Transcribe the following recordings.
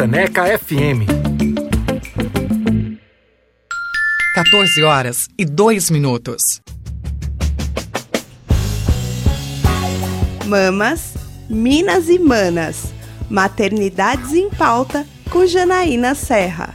Frecaneca FM. 14 horas e 2 minutos. Mamas, Minas e Manas. Maternidades em pauta com Janaína Serra.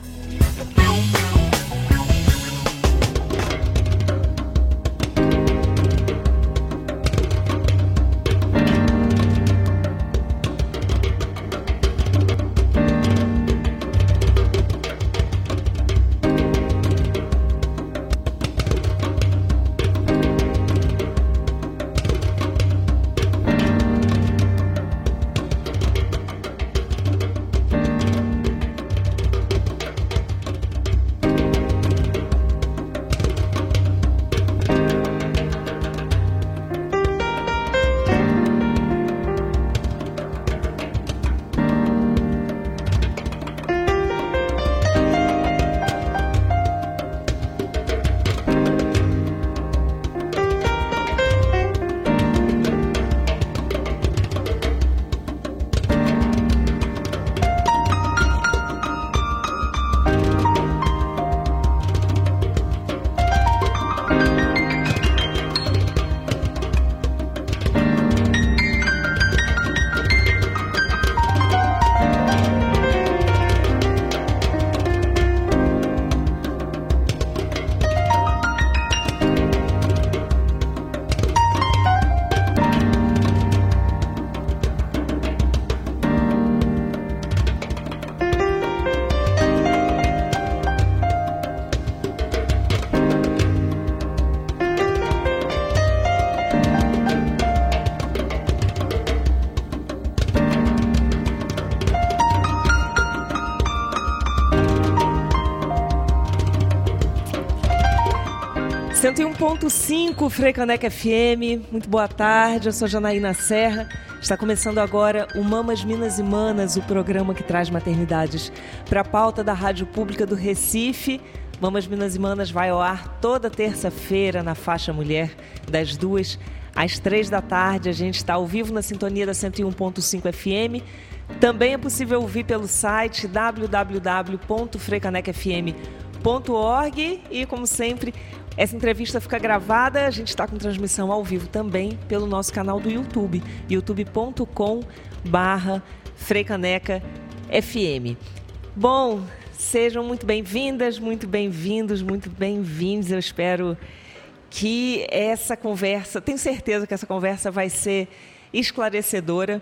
Cinco Frecaneca FM, muito boa tarde, eu sou Janaína Serra. Está começando agora o Mamas Minas e Manas, o programa que traz maternidades para a pauta da Rádio Pública do Recife. Mamas Minas e Manas vai ao ar toda terça-feira na faixa mulher, das duas às três da tarde. A gente está ao vivo na sintonia da 101.5 FM. Também é possível ouvir pelo site www.frecanecfm.org e, como sempre, essa entrevista fica gravada, a gente está com transmissão ao vivo também pelo nosso canal do YouTube, youtube.com barra FM. Bom, sejam muito bem-vindas, muito bem-vindos, muito bem-vindos. Eu espero que essa conversa, tenho certeza que essa conversa vai ser esclarecedora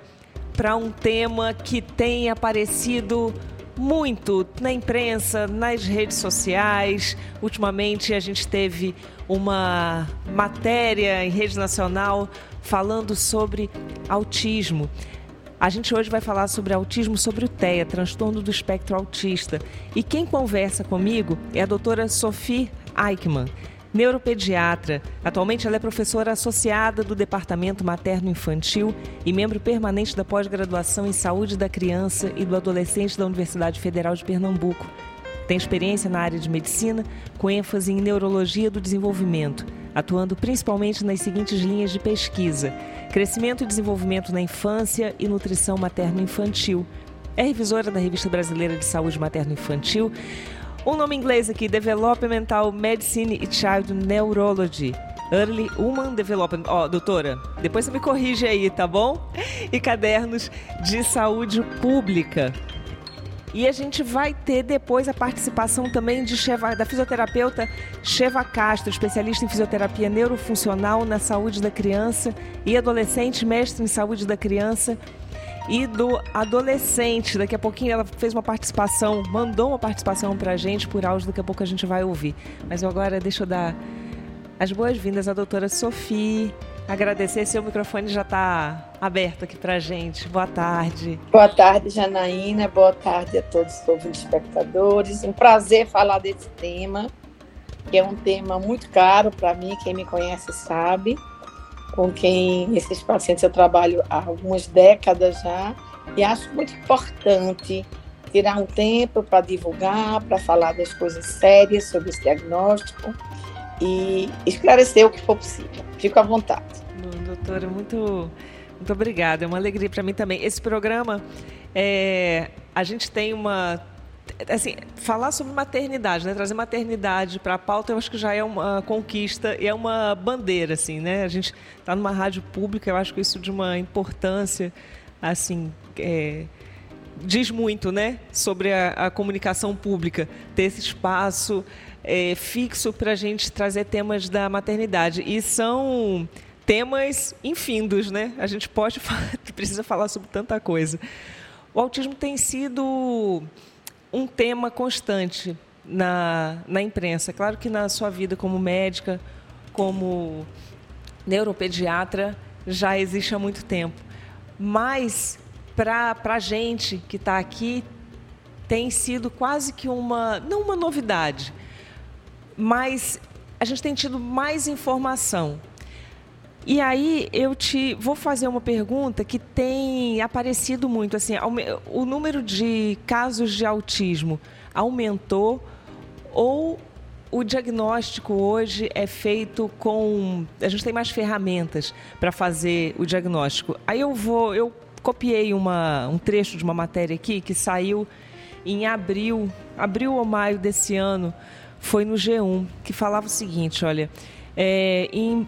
para um tema que tem aparecido muito na imprensa, nas redes sociais. Ultimamente a gente teve uma matéria em rede nacional falando sobre autismo. A gente hoje vai falar sobre autismo, sobre o TEA, transtorno do espectro autista. E quem conversa comigo é a doutora Sophie Eichmann neuropediatra. Atualmente ela é professora associada do Departamento Materno Infantil e membro permanente da pós-graduação em Saúde da Criança e do Adolescente da Universidade Federal de Pernambuco. Tem experiência na área de medicina, com ênfase em neurologia do desenvolvimento, atuando principalmente nas seguintes linhas de pesquisa: crescimento e desenvolvimento na infância e nutrição materno-infantil. É revisora da Revista Brasileira de Saúde Materno-Infantil, um nome inglês aqui: Developmental Medicine e Child Neurology. Early Human Development. Ó, oh, doutora, depois você me corrige aí, tá bom? E cadernos de saúde pública. E a gente vai ter depois a participação também de Sheva, da fisioterapeuta Sheva Castro, especialista em fisioterapia neurofuncional na saúde da criança e adolescente, mestre em saúde da criança e do adolescente. Daqui a pouquinho ela fez uma participação, mandou uma participação para a gente por áudio, daqui a pouco a gente vai ouvir. Mas agora deixo eu dar as boas-vindas à doutora Sofia. Agradecer, seu microfone já está aberto aqui para gente. Boa tarde. Boa tarde, Janaína. Boa tarde a todos os ouvintes espectadores. Um prazer falar desse tema, que é um tema muito caro para mim, quem me conhece sabe com quem esses pacientes eu trabalho há algumas décadas já e acho muito importante tirar um tempo para divulgar, para falar das coisas sérias sobre esse diagnóstico e esclarecer o que for possível. Fico à vontade. Doutora, muito Muito obrigada, é uma alegria para mim também. Esse programa, é, a gente tem uma assim, falar sobre maternidade, né? Trazer maternidade para a pauta, eu acho que já é uma conquista e é uma bandeira, assim, né? A gente está numa rádio pública, eu acho que isso de uma importância, assim, é, diz muito, né? Sobre a, a, comunicação pública, ter esse espaço é, fixo para a gente trazer temas da maternidade e são temas infindos, né? A gente pode precisa falar sobre tanta coisa. O autismo tem sido um tema constante na, na imprensa. Claro que na sua vida como médica, como neuropediatra, já existe há muito tempo. Mas para a gente que está aqui, tem sido quase que uma, não uma novidade, mas a gente tem tido mais informação. E aí eu te vou fazer uma pergunta que tem aparecido muito assim, o número de casos de autismo aumentou ou o diagnóstico hoje é feito com a gente tem mais ferramentas para fazer o diagnóstico. Aí eu vou eu copiei uma, um trecho de uma matéria aqui que saiu em abril, abril ou maio desse ano, foi no G1, que falava o seguinte, olha, é, em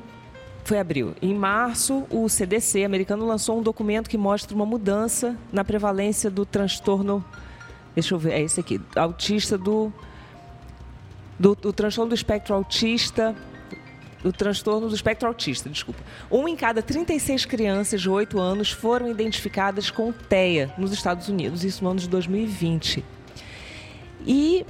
foi abril. Em março, o CDC americano lançou um documento que mostra uma mudança na prevalência do transtorno. Deixa eu ver, é esse aqui, autista do. Do, do transtorno do espectro autista. Do transtorno do espectro autista, desculpa. Um em cada 36 crianças de 8 anos foram identificadas com TEA nos Estados Unidos, isso no ano de 2020. E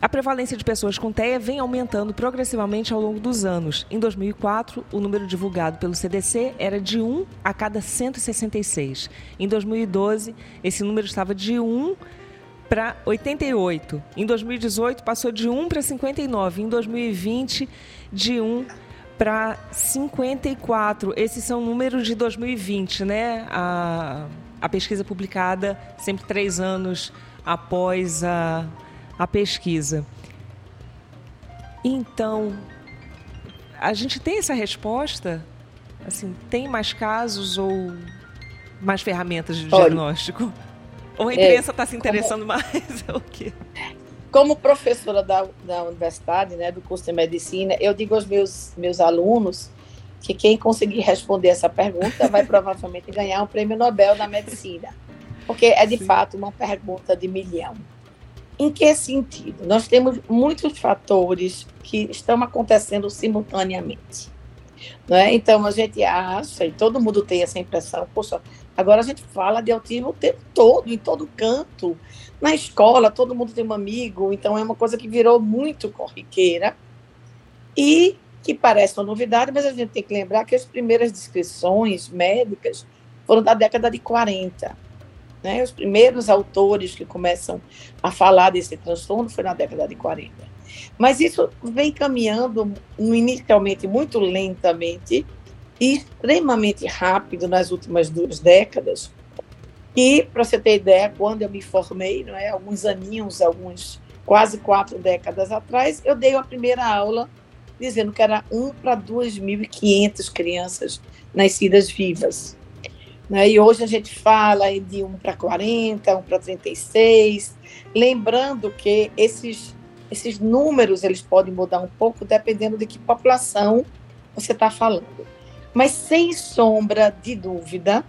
a prevalência de pessoas com TEA vem aumentando progressivamente ao longo dos anos. Em 2004, o número divulgado pelo CDC era de 1 a cada 166. Em 2012, esse número estava de 1 para 88. Em 2018, passou de 1 para 59. Em 2020, de 1 para 54. Esses são números de 2020, né? A, a pesquisa publicada sempre três anos após a a pesquisa. Então, a gente tem essa resposta? Assim, tem mais casos ou mais ferramentas de Olha, diagnóstico? Ou a imprensa está é, se interessando como, mais? o quê? Como professora da, da universidade, né, do curso de medicina, eu digo aos meus, meus alunos que quem conseguir responder essa pergunta vai provavelmente ganhar um prêmio Nobel da medicina. Porque é de Sim. fato uma pergunta de milhão. Em que sentido? Nós temos muitos fatores que estão acontecendo simultaneamente. Né? Então, a gente acha, e todo mundo tem essa impressão, poxa, agora a gente fala de autismo o tempo todo, em todo canto. Na escola, todo mundo tem um amigo, então é uma coisa que virou muito corriqueira e que parece uma novidade, mas a gente tem que lembrar que as primeiras descrições médicas foram da década de 40 né? Os primeiros autores que começam a falar desse transtorno foi na década de 40. Mas isso vem caminhando inicialmente muito lentamente e extremamente rápido nas últimas duas décadas. E, para você ter ideia, quando eu me formei, não é, alguns aninhos, alguns quase quatro décadas atrás, eu dei a primeira aula dizendo que era 1 para 2.500 crianças nascidas vivas. Né? E hoje a gente fala de 1 para 40, 1 para 36, lembrando que esses, esses números eles podem mudar um pouco dependendo de que população você está falando. Mas sem sombra de dúvida,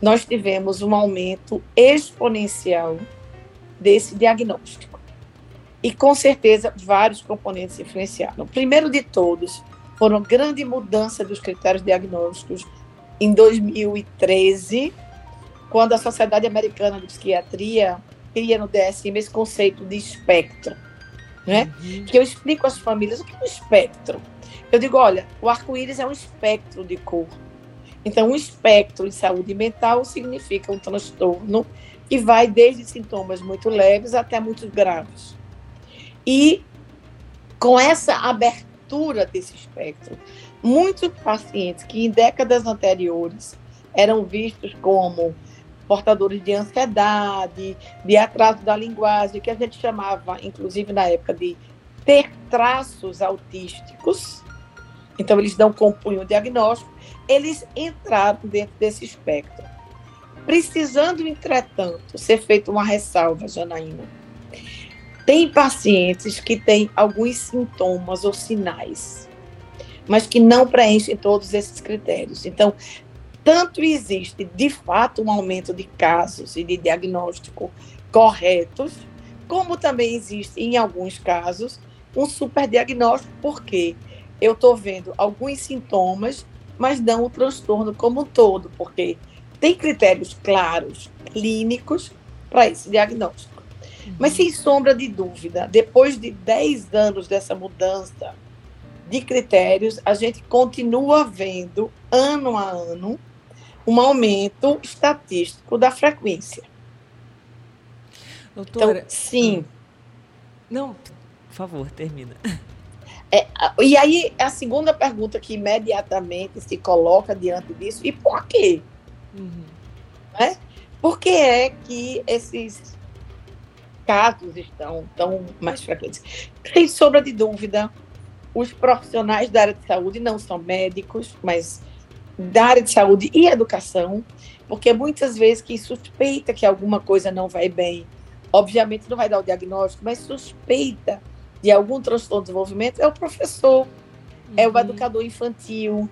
nós tivemos um aumento exponencial desse diagnóstico. E com certeza vários componentes influenciaram. primeiro de todos foram grande mudança dos critérios diagnósticos em 2013, quando a Sociedade Americana de Psiquiatria cria no DSM esse conceito de espectro, né? Uhum. Que eu explico às famílias o que é um espectro. Eu digo, olha, o arco-íris é um espectro de cor. Então, um espectro em saúde mental significa um transtorno que vai desde sintomas muito leves até muito graves. E com essa abertura desse espectro, muitos pacientes que em décadas anteriores eram vistos como portadores de ansiedade, de atraso da linguagem, que a gente chamava, inclusive na época, de ter traços autísticos. Então, eles dão compunho o diagnóstico. eles entraram dentro desse espectro. Precisando, entretanto, ser feita uma ressalva, Janaína. Tem pacientes que têm alguns sintomas ou sinais, mas que não preenchem todos esses critérios. Então, tanto existe, de fato, um aumento de casos e de diagnóstico corretos, como também existe, em alguns casos, um superdiagnóstico, porque eu estou vendo alguns sintomas, mas não o transtorno como um todo, porque tem critérios claros, clínicos, para esse diagnóstico. Uhum. Mas, sem sombra de dúvida, depois de 10 anos dessa mudança de critérios, a gente continua vendo, ano a ano, um aumento estatístico da frequência. Doutora. Então, sim. Hum. Não, por favor, termina. É, e aí, a segunda pergunta que imediatamente se coloca diante disso, e por quê? Uhum. Né? Por que é que esses casos estão tão mais frequentes? Sem sombra de dúvida, os profissionais da área de saúde não são médicos, mas da área de saúde e educação, porque muitas vezes quem suspeita que alguma coisa não vai bem, obviamente não vai dar o diagnóstico, mas suspeita de algum transtorno de desenvolvimento é o professor, uhum. é o uhum. educador infantil,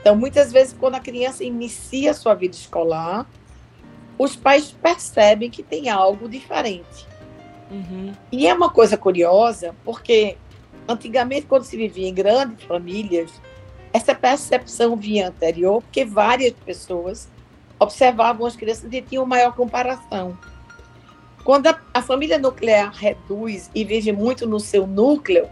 então, muitas vezes, quando a criança inicia a sua vida escolar, os pais percebem que tem algo diferente. Uhum. E é uma coisa curiosa, porque antigamente, quando se vivia em grandes famílias, essa percepção vinha anterior, porque várias pessoas observavam as crianças e tinham maior comparação. Quando a, a família nuclear reduz e vive muito no seu núcleo,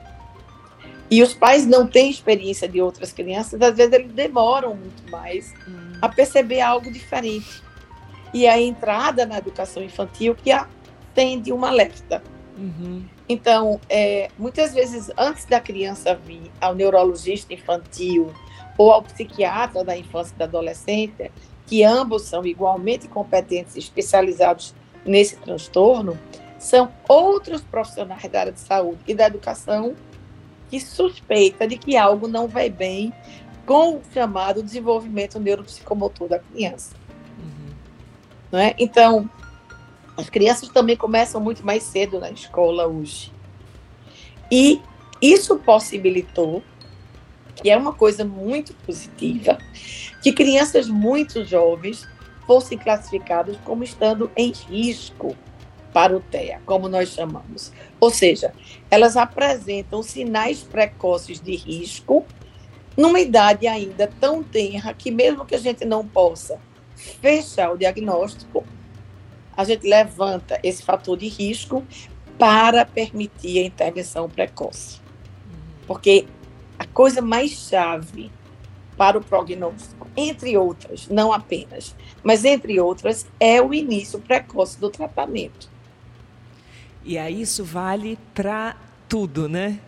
e os pais não têm experiência de outras crianças, às vezes eles demoram muito mais hum. a perceber algo diferente. E a entrada na educação infantil que atende uma alerta. Uhum. Então, é, muitas vezes, antes da criança vir ao neurologista infantil ou ao psiquiatra da infância e da adolescência, que ambos são igualmente competentes e especializados nesse transtorno, são outros profissionais da área de saúde e da educação que suspeita de que algo não vai bem com o chamado desenvolvimento neuropsicomotor da criança. Uhum. Não é? Então, as crianças também começam muito mais cedo na escola hoje. E isso possibilitou, que é uma coisa muito positiva, que crianças muito jovens fossem classificadas como estando em risco para o TEA, como nós chamamos. Ou seja, elas apresentam sinais precoces de risco numa idade ainda tão tenra que mesmo que a gente não possa fechar o diagnóstico, a gente levanta esse fator de risco para permitir a intervenção precoce. Porque a coisa mais chave para o prognóstico, entre outras, não apenas, mas entre outras, é o início precoce do tratamento. E aí isso vale para tudo, né?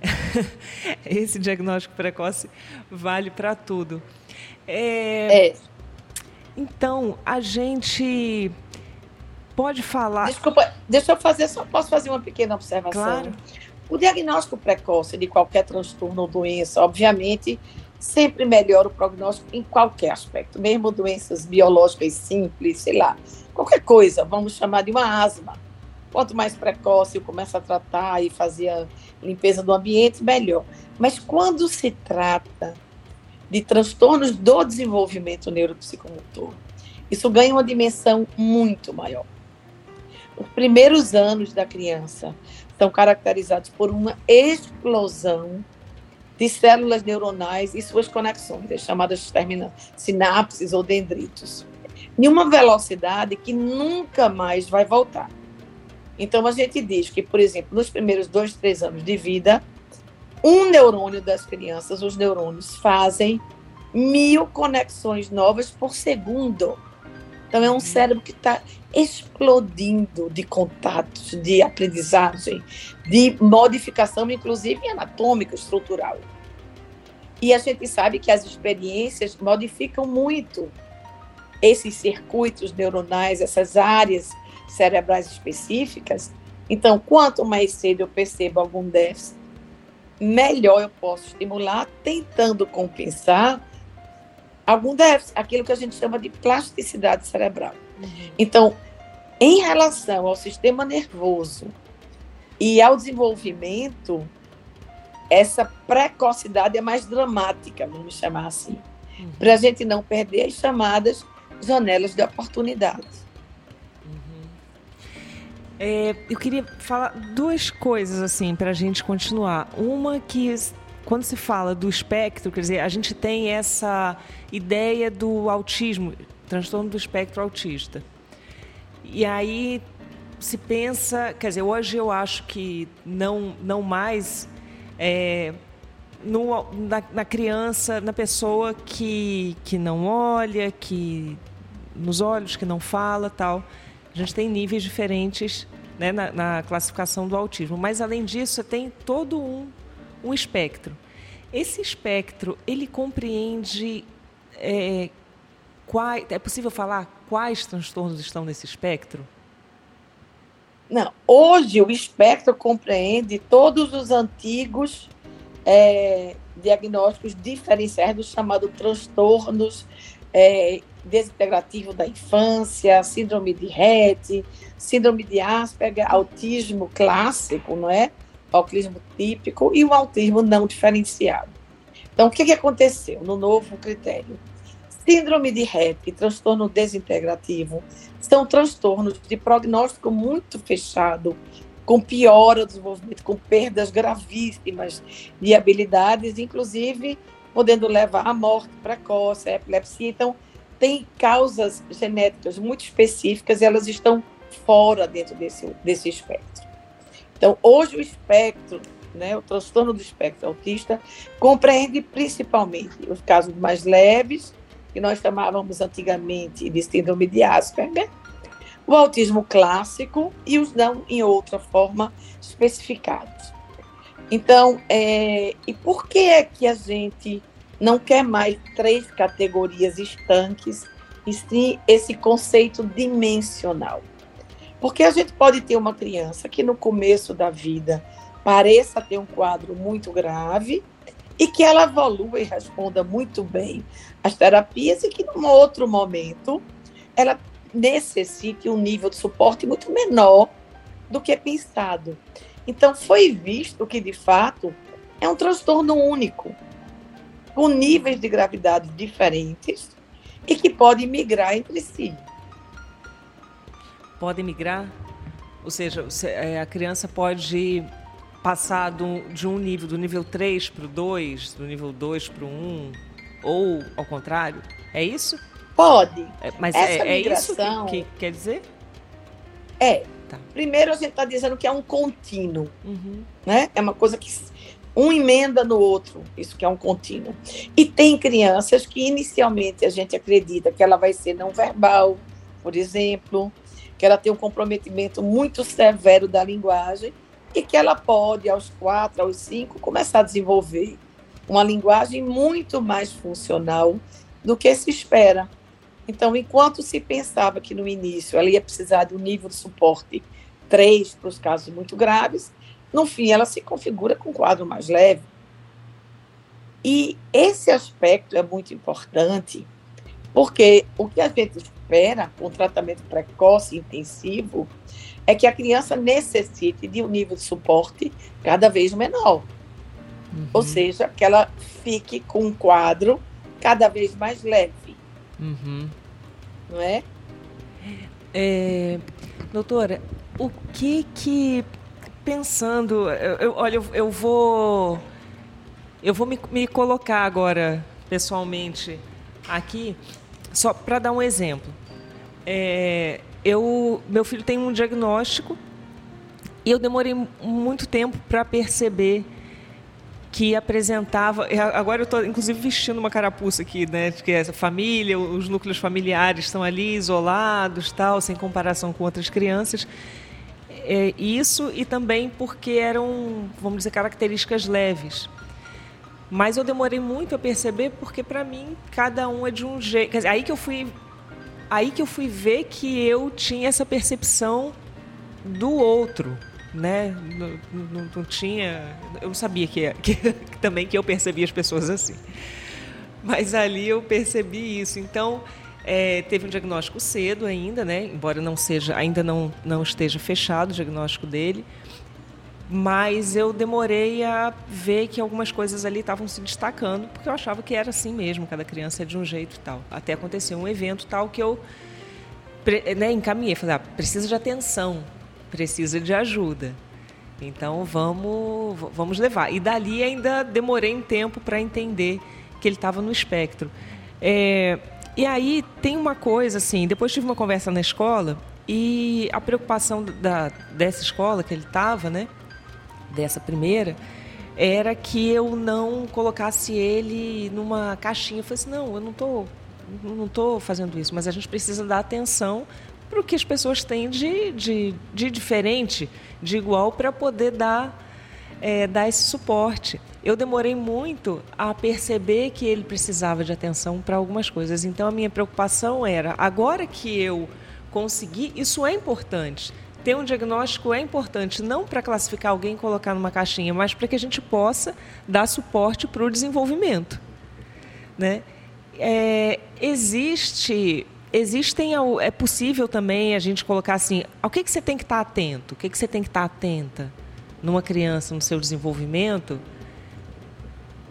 Esse diagnóstico precoce vale para tudo. É... é. Então, a gente pode falar. Desculpa, deixa eu fazer, só posso fazer uma pequena observação. Claro. O diagnóstico precoce de qualquer transtorno ou doença, obviamente, sempre melhora o prognóstico em qualquer aspecto, mesmo doenças biológicas simples, sei lá, qualquer coisa, vamos chamar de uma asma. Quanto mais precoce eu começo a tratar e fazer a limpeza do ambiente, melhor. Mas quando se trata de transtornos do desenvolvimento neuropsicomotor, isso ganha uma dimensão muito maior. Os primeiros anos da criança são caracterizados por uma explosão de células neuronais e suas conexões, as chamadas sinapses ou dendritos, em uma velocidade que nunca mais vai voltar. Então, a gente diz que, por exemplo, nos primeiros dois, três anos de vida, um neurônio das crianças, os neurônios, fazem mil conexões novas por segundo. Então, é um cérebro que está explodindo de contatos, de aprendizagem, de modificação, inclusive anatômica, estrutural. E a gente sabe que as experiências modificam muito esses circuitos neuronais, essas áreas cerebrais específicas. Então, quanto mais cedo eu percebo algum déficit, melhor eu posso estimular, tentando compensar algum déficit, aquilo que a gente chama de plasticidade cerebral. Uhum. Então, em relação ao sistema nervoso e ao desenvolvimento, essa precocidade é mais dramática, vamos chamar assim, uhum. para a gente não perder as chamadas janelas de oportunidade. É, eu queria falar duas coisas assim para a gente continuar. Uma que quando se fala do espectro, quer dizer, a gente tem essa ideia do autismo, transtorno do espectro autista. E aí se pensa, quer dizer, hoje eu acho que não, não mais é, no, na, na, criança, na pessoa que, que não olha, que nos olhos, que não fala, tal. A gente tem níveis diferentes né, na, na classificação do autismo. Mas além disso, tem todo um um espectro. Esse espectro, ele compreende. É, quais, é possível falar quais transtornos estão nesse espectro? Não. Hoje, o espectro compreende todos os antigos é, diagnósticos diferenciados, chamados transtornos é, desintegrativo da infância, síndrome de Rett, síndrome de Asperger, autismo clássico, não é? autismo típico e o autismo não diferenciado. Então, o que, que aconteceu no novo critério? Síndrome de Rett e transtorno desintegrativo são transtornos de prognóstico muito fechado, com piora do desenvolvimento, com perdas gravíssimas de habilidades, inclusive podendo levar à morte precoce, à epilepsia. Então, tem causas genéticas muito específicas e elas estão fora dentro desse, desse espectro. Então, hoje o espectro, né, o transtorno do espectro autista, compreende principalmente os casos mais leves, que nós chamávamos antigamente de síndrome de Asperger, o autismo clássico e os não em outra forma especificados. Então, é, e por que é que a gente não quer mais três categorias estanques e sim esse conceito dimensional? Porque a gente pode ter uma criança que no começo da vida pareça ter um quadro muito grave e que ela evolua e responda muito bem às terapias e que num outro momento ela necessite um nível de suporte muito menor do que pensado. Então foi visto que de fato é um transtorno único, com níveis de gravidade diferentes e que pode migrar entre si podem migrar? Ou seja, é, a criança pode passar de um nível, do nível 3 para o 2, do nível 2 para o 1, ou ao contrário? É isso? Pode. É, mas Essa é, migração... é isso que, que, quer dizer? É. Tá. Primeiro a gente está dizendo que é um contínuo. Uhum. Né? É uma coisa que um emenda no outro, isso que é um contínuo. E tem crianças que inicialmente a gente acredita que ela vai ser não verbal, por exemplo, que ela tem um comprometimento muito severo da linguagem e que ela pode, aos quatro, aos cinco, começar a desenvolver uma linguagem muito mais funcional do que se espera. Então, enquanto se pensava que no início ela ia precisar de um nível de suporte 3 para os casos muito graves, no fim ela se configura com um quadro mais leve. E esse aspecto é muito importante, porque o que a gente espera com tratamento precoce e intensivo é que a criança necessite de um nível de suporte cada vez menor. Uhum. Ou seja, que ela fique com um quadro cada vez mais leve. Uhum. Não é? é? Doutora, o que que. Pensando. Eu, eu, olha, eu, eu vou. Eu vou me, me colocar agora, pessoalmente, aqui só para dar um exemplo, é, eu, meu filho tem um diagnóstico e eu demorei muito tempo para perceber que apresentava. Agora eu estou, inclusive, vestindo uma carapuça aqui, né? De que essa família, os núcleos familiares estão ali isolados, tal, sem comparação com outras crianças. É, isso e também porque eram, vamos dizer, características leves. Mas eu demorei muito a perceber porque para mim cada um é de um jeito. Dizer, aí que eu fui aí que eu fui ver que eu tinha essa percepção do outro, né? Não, não, não tinha, eu sabia que, que, também que eu percebia as pessoas assim. Mas ali eu percebi isso. Então, é, teve um diagnóstico cedo ainda, né? Embora não seja, ainda não, não esteja fechado o diagnóstico dele. Mas eu demorei a ver que algumas coisas ali estavam se destacando, porque eu achava que era assim mesmo, cada criança é de um jeito e tal. Até aconteceu um evento tal que eu né, encaminhei, falei, ah, precisa de atenção, precisa de ajuda. Então vamos, vamos levar. E dali ainda demorei um tempo para entender que ele estava no espectro. É, e aí tem uma coisa assim, depois tive uma conversa na escola e a preocupação da, dessa escola que ele estava, né, dessa primeira, era que eu não colocasse ele numa caixinha. Eu falei assim, não, eu não estou não tô fazendo isso, mas a gente precisa dar atenção para o que as pessoas têm de, de, de diferente, de igual, para poder dar, é, dar esse suporte. Eu demorei muito a perceber que ele precisava de atenção para algumas coisas. Então, a minha preocupação era, agora que eu consegui, isso é importante. Ter um diagnóstico é importante, não para classificar alguém e colocar numa caixinha, mas para que a gente possa dar suporte para o desenvolvimento. Né? É, existe existem é possível também a gente colocar assim, ao que, que você tem que estar atento, o que, que você tem que estar atenta numa criança no seu desenvolvimento,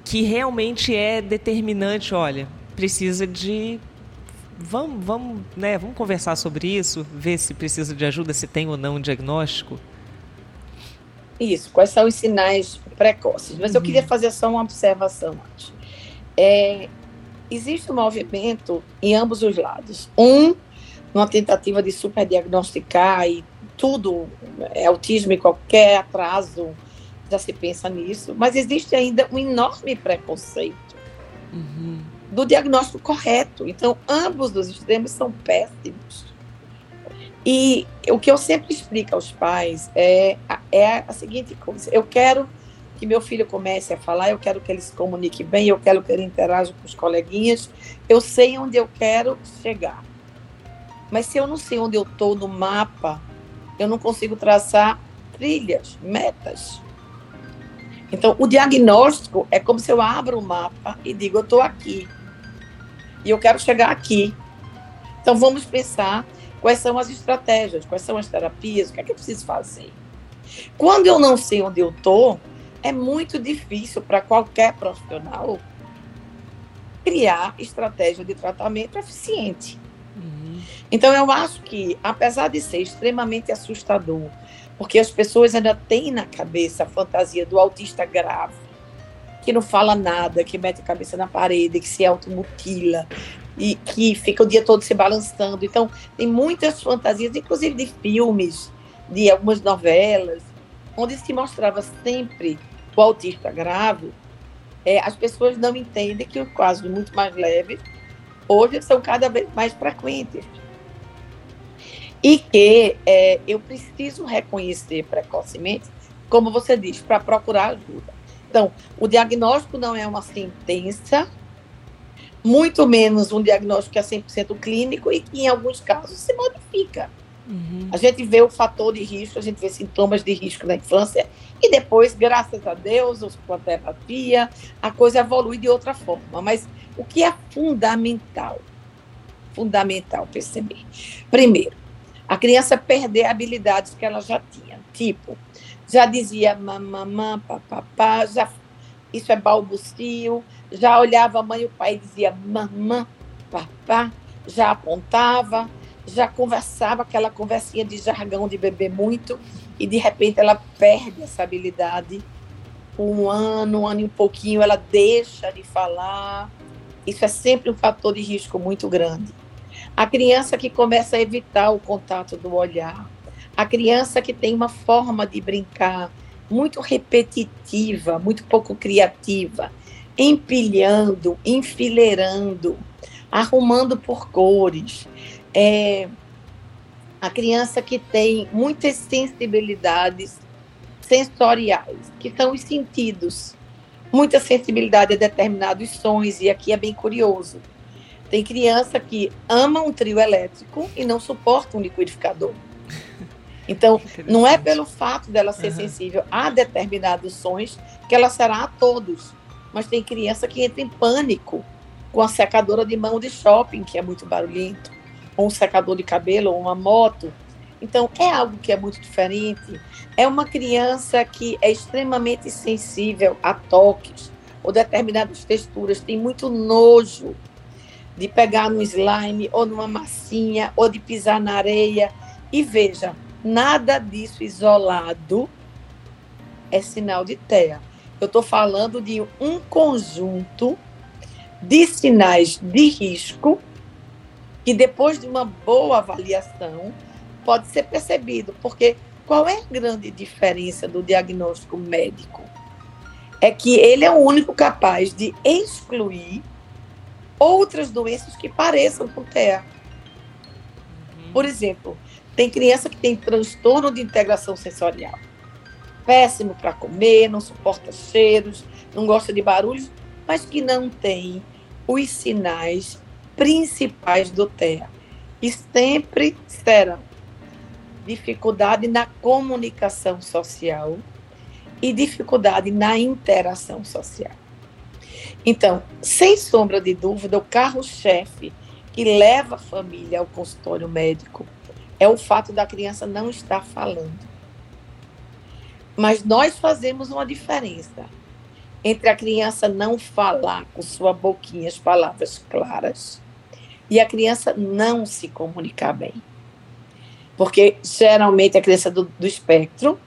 que realmente é determinante, olha, precisa de vamos, vamos, né, vamos conversar sobre isso, ver se precisa de ajuda, se tem ou não um diagnóstico. Isso, quais são os sinais precoces. Mas uhum. eu queria fazer só uma observação antes. É, existe um movimento em ambos os lados. Um, numa tentativa de superdiagnosticar e tudo, é autismo e qualquer atraso, já se pensa nisso, mas existe ainda um enorme preconceito uhum. do diagnóstico correto. Então, ambos os extremos são péssimos. E o que eu sempre explico aos pais é, é a seguinte coisa: eu quero que meu filho comece a falar, eu quero que ele se comunique bem, eu quero que ele interaja com os coleguinhas, eu sei onde eu quero chegar. Mas se eu não sei onde eu estou no mapa, eu não consigo traçar trilhas, metas. Então, o diagnóstico é como se eu abro o mapa e digo, eu estou aqui. E eu quero chegar aqui. Então, vamos pensar quais são as estratégias, quais são as terapias, o que é que eu preciso fazer. Quando eu não sei onde eu estou, é muito difícil para qualquer profissional criar estratégia de tratamento eficiente. Uhum. Então, eu acho que, apesar de ser extremamente assustador, porque as pessoas ainda têm na cabeça a fantasia do autista grave, que não fala nada, que mete a cabeça na parede, que se automutila e que fica o dia todo se balançando. Então, tem muitas fantasias, inclusive de filmes, de algumas novelas, onde se mostrava sempre o autista grave, é, as pessoas não entendem que os casos muito mais leves hoje são cada vez mais frequentes. E que é, eu preciso reconhecer precocemente, como você diz, para procurar ajuda. Então, o diagnóstico não é uma sentença, muito menos um diagnóstico que é 100% clínico e que, em alguns casos, se modifica. Uhum. A gente vê o fator de risco, a gente vê sintomas de risco na infância e depois, graças a Deus, com a terapia, a coisa evolui de outra forma. Mas o que é fundamental? Fundamental perceber. Primeiro, a criança perder habilidades que ela já tinha. Tipo, já dizia mamãe, papapá, já isso é balbucio, já olhava a mãe e o pai dizia mamãe, papá, já apontava, já conversava aquela conversinha de jargão de beber muito e de repente ela perde essa habilidade. Um ano, um ano e um pouquinho, ela deixa de falar. Isso é sempre um fator de risco muito grande. A criança que começa a evitar o contato do olhar, a criança que tem uma forma de brincar muito repetitiva, muito pouco criativa, empilhando, enfileirando, arrumando por cores, é, a criança que tem muitas sensibilidades sensoriais, que são os sentidos, muita sensibilidade a determinados sons, e aqui é bem curioso. Tem criança que ama um trio elétrico e não suporta um liquidificador. Então, não é pelo fato dela ser uhum. sensível a determinados sons que ela será a todos. Mas tem criança que entra em pânico com a secadora de mão de shopping, que é muito barulhento, ou um secador de cabelo, ou uma moto. Então, é algo que é muito diferente. É uma criança que é extremamente sensível a toques ou determinadas texturas, tem muito nojo de pegar no slime ou numa massinha ou de pisar na areia. E veja, nada disso isolado é sinal de TEA. Eu estou falando de um conjunto de sinais de risco que depois de uma boa avaliação pode ser percebido, porque qual é a grande diferença do diagnóstico médico? É que ele é o único capaz de excluir outras doenças que pareçam com TEA. Por exemplo, tem criança que tem transtorno de integração sensorial. Péssimo para comer, não suporta cheiros, não gosta de barulhos, mas que não tem os sinais principais do TEA. E sempre serão dificuldade na comunicação social e dificuldade na interação social. Então, sem sombra de dúvida, o carro-chefe que leva a família ao consultório médico é o fato da criança não estar falando. Mas nós fazemos uma diferença entre a criança não falar com sua boquinha as palavras claras e a criança não se comunicar bem. Porque geralmente a criança do, do espectro,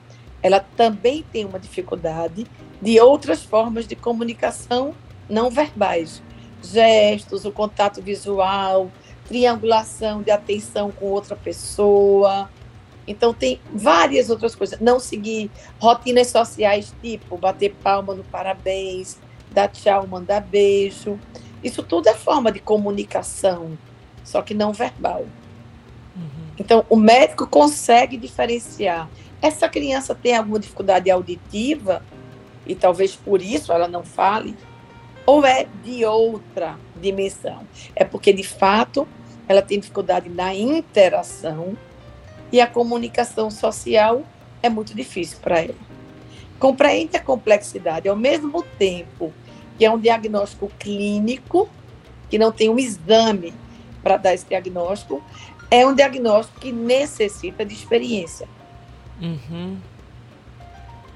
ela também tem uma dificuldade de outras formas de comunicação não verbais, gestos, o contato visual, triangulação de atenção com outra pessoa. Então tem várias outras coisas. Não seguir rotinas sociais, tipo bater palma no parabéns, dar tchau, mandar beijo. Isso tudo é forma de comunicação, só que não verbal. Uhum. Então o médico consegue diferenciar. Essa criança tem alguma dificuldade auditiva e talvez por isso ela não fale, ou é de outra dimensão? É porque de fato ela tem dificuldade na interação e a comunicação social é muito difícil para ela. Compreende a complexidade, ao mesmo tempo que é um diagnóstico clínico, que não tem um exame para dar esse diagnóstico, é um diagnóstico que necessita de experiência. Uhum.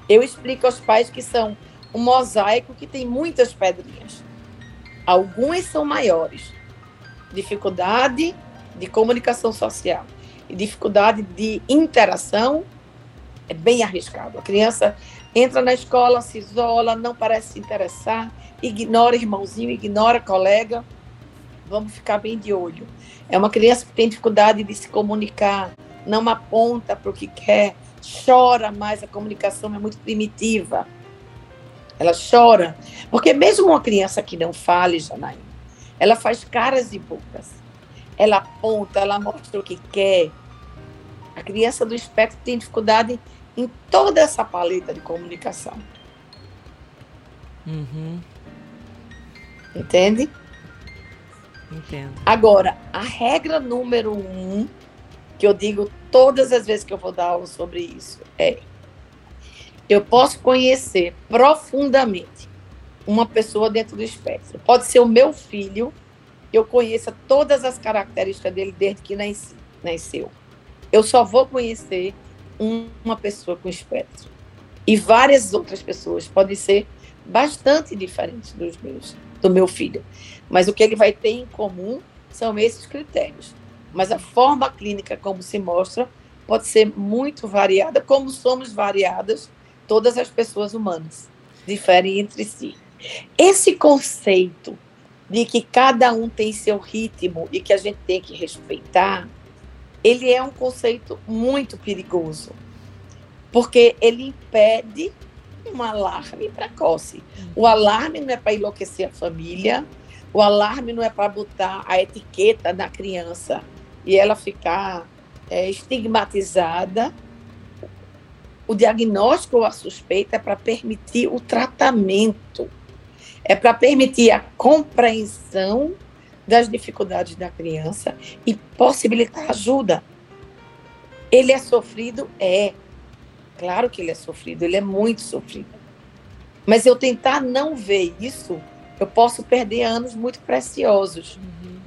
Eu explico aos pais que são um mosaico que tem muitas pedrinhas. Algumas são maiores. Dificuldade de comunicação social e dificuldade de interação é bem arriscado. A criança entra na escola, se isola, não parece se interessar, ignora irmãozinho, ignora colega. Vamos ficar bem de olho. É uma criança que tem dificuldade de se comunicar, não aponta para o que quer, chora mais, a comunicação é muito primitiva. Ela chora. Porque mesmo uma criança que não fale, Janaína, ela faz caras e bocas. Ela aponta, ela mostra o que quer. A criança do espectro tem dificuldade em toda essa paleta de comunicação. Uhum. Entende? Entendo. Agora, a regra número um, que eu digo todas as vezes que eu vou dar aula sobre isso, é eu posso conhecer profundamente uma pessoa dentro do espectro. Pode ser o meu filho, eu conheça todas as características dele desde que nasci, nasceu. Eu só vou conhecer uma pessoa com espectro. E várias outras pessoas podem ser bastante diferentes dos meus, do meu filho. Mas o que ele vai ter em comum são esses critérios. Mas a forma clínica como se mostra pode ser muito variada, como somos variadas todas as pessoas humanas diferem entre si. Esse conceito de que cada um tem seu ritmo e que a gente tem que respeitar, ele é um conceito muito perigoso, porque ele impede um alarme precoce. O alarme não é para enlouquecer a família, o alarme não é para botar a etiqueta na criança e ela ficar é, estigmatizada o diagnóstico ou a suspeita é para permitir o tratamento, é para permitir a compreensão das dificuldades da criança e possibilitar ajuda. Ele é sofrido? É. Claro que ele é sofrido, ele é muito sofrido. Mas eu tentar não ver isso eu posso perder anos muito preciosos uhum.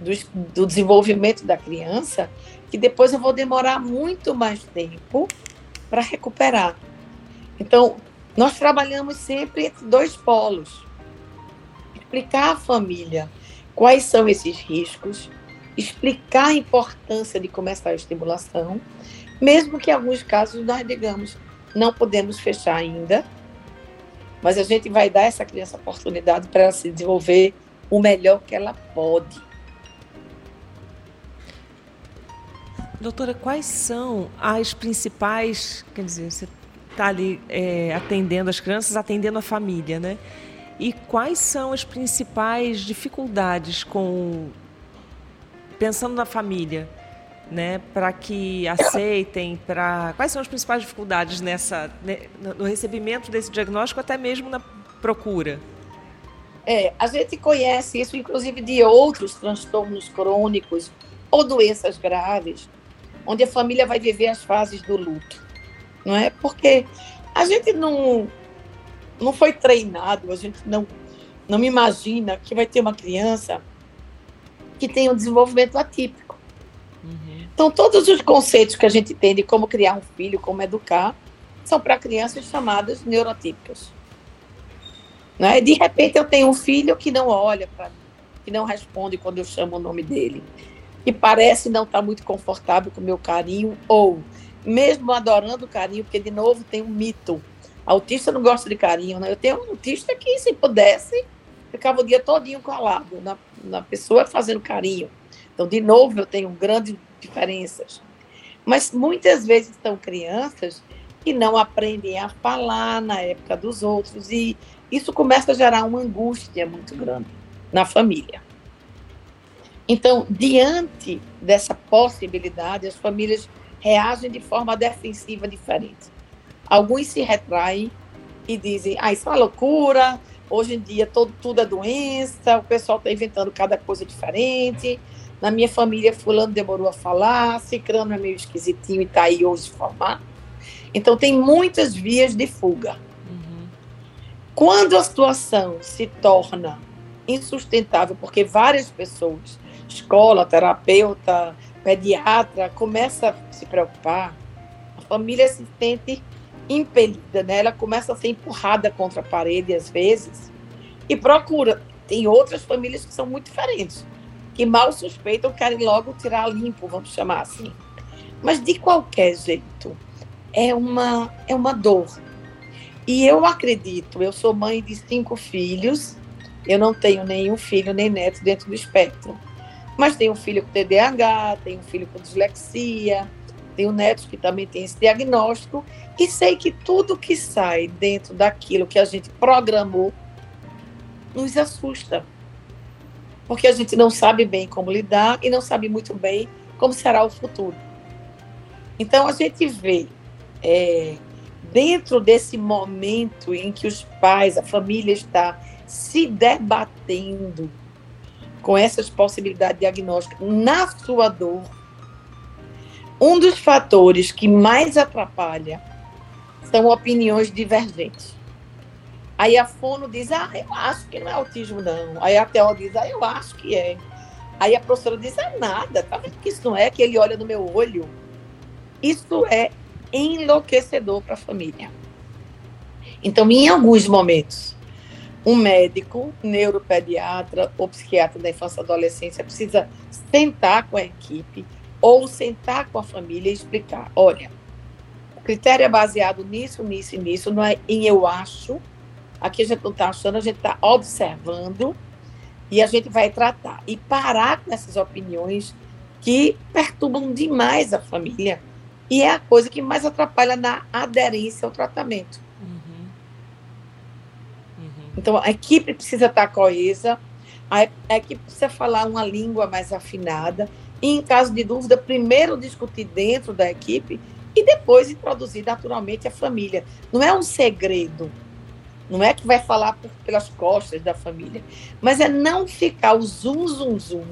do, do desenvolvimento da criança, que depois eu vou demorar muito mais tempo para recuperar. Então, nós trabalhamos sempre entre dois polos. Explicar à família quais são esses riscos, explicar a importância de começar a estimulação, mesmo que em alguns casos nós digamos, não podemos fechar ainda, mas a gente vai dar essa criança a oportunidade para ela se desenvolver o melhor que ela pode. Doutora, quais são as principais, quer dizer, você está ali é, atendendo as crianças, atendendo a família, né? E quais são as principais dificuldades com pensando na família, né, para que aceitem, para quais são as principais dificuldades nessa né, no recebimento desse diagnóstico, até mesmo na procura? É, a gente conhece isso, inclusive, de outros transtornos crônicos ou doenças graves, onde a família vai viver as fases do luto, não é? Porque a gente não não foi treinado, a gente não não imagina que vai ter uma criança que tem um desenvolvimento atípico. Uhum. Então, todos os conceitos que a gente tem de como criar um filho, como educar, são para crianças chamadas neurotípicas. Né? De repente, eu tenho um filho que não olha para mim, que não responde quando eu chamo o nome dele, que parece não estar tá muito confortável com o meu carinho, ou mesmo adorando o carinho, porque, de novo, tem um mito. Autista não gosta de carinho, né? Eu tenho um autista que, se pudesse, ficava o dia todinho colado na, na pessoa fazendo carinho. Então, de novo, eu tenho grandes diferenças. Mas muitas vezes são crianças que não aprendem a falar na época dos outros e isso começa a gerar uma angústia muito grande na família. Então, diante dessa possibilidade, as famílias reagem de forma defensiva diferente. Alguns se retraem e dizem: ah, isso é uma loucura, hoje em dia todo, tudo é doença, o pessoal está inventando cada coisa diferente. Na minha família, fulano demorou a falar, cicrano é meio esquisitinho e está aí hoje formar. Então, tem muitas vias de fuga. Uhum. Quando a situação se torna insustentável, porque várias pessoas escola, terapeuta, pediatra, começa a se preocupar, a família se sente impelida, né? Ela começa a ser empurrada contra a parede às vezes e procura. Tem outras famílias que são muito diferentes, que mal suspeitam, querem logo tirar limpo, vamos chamar assim. Mas de qualquer jeito, é uma é uma dor. E eu acredito, eu sou mãe de cinco filhos, eu não tenho nenhum filho nem neto dentro do espectro. Mas tenho um filho com TDAH, tenho um filho com dislexia, tenho netos que também têm esse diagnóstico, e sei que tudo que sai dentro daquilo que a gente programou nos assusta. Porque a gente não sabe bem como lidar e não sabe muito bem como será o futuro. Então a gente vê, é, dentro desse momento em que os pais, a família está se debatendo com essas possibilidades diagnósticas na sua dor, um dos fatores que mais atrapalha são opiniões divergentes. Aí a fono diz, ah, eu acho que não é autismo, não. Aí a TO diz, ah, eu acho que é. Aí a professora diz, ah, nada, tá vendo que isso não é, que ele olha no meu olho. Isso é enlouquecedor para a família. Então, em alguns momentos, um médico, neuropediatra ou psiquiatra da infância e adolescência precisa sentar com a equipe ou sentar com a família e explicar: olha, o critério é baseado nisso, nisso e nisso, não é em eu acho. Aqui a gente não está achando, a gente está observando e a gente vai tratar. E parar com essas opiniões que perturbam demais a família e é a coisa que mais atrapalha na aderência ao tratamento. Então, a equipe precisa estar coesa, a equipe precisa falar uma língua mais afinada, e, em caso de dúvida, primeiro discutir dentro da equipe e depois introduzir naturalmente a família. Não é um segredo, não é que vai falar por, pelas costas da família, mas é não ficar o zum, zum, zum,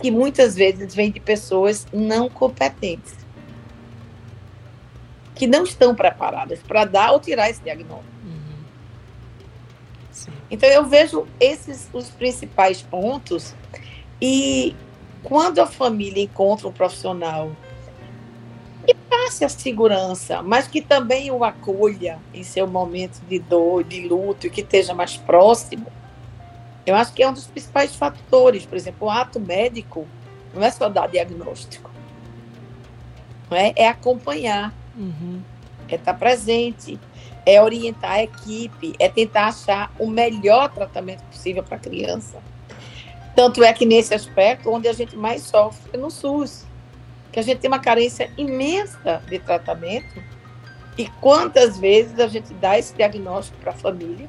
que muitas vezes vem de pessoas não competentes, que não estão preparadas para dar ou tirar esse diagnóstico. Então eu vejo esses os principais pontos e quando a família encontra um profissional que passe a segurança, mas que também o acolha em seu momento de dor, de luto, e que esteja mais próximo, eu acho que é um dos principais fatores. Por exemplo, o ato médico não é só dar diagnóstico, não é, é acompanhar, uhum. é estar presente, é orientar a equipe, é tentar achar o melhor tratamento possível para a criança. Tanto é que nesse aspecto, onde a gente mais sofre é no SUS que a gente tem uma carência imensa de tratamento. E quantas vezes a gente dá esse diagnóstico para a família,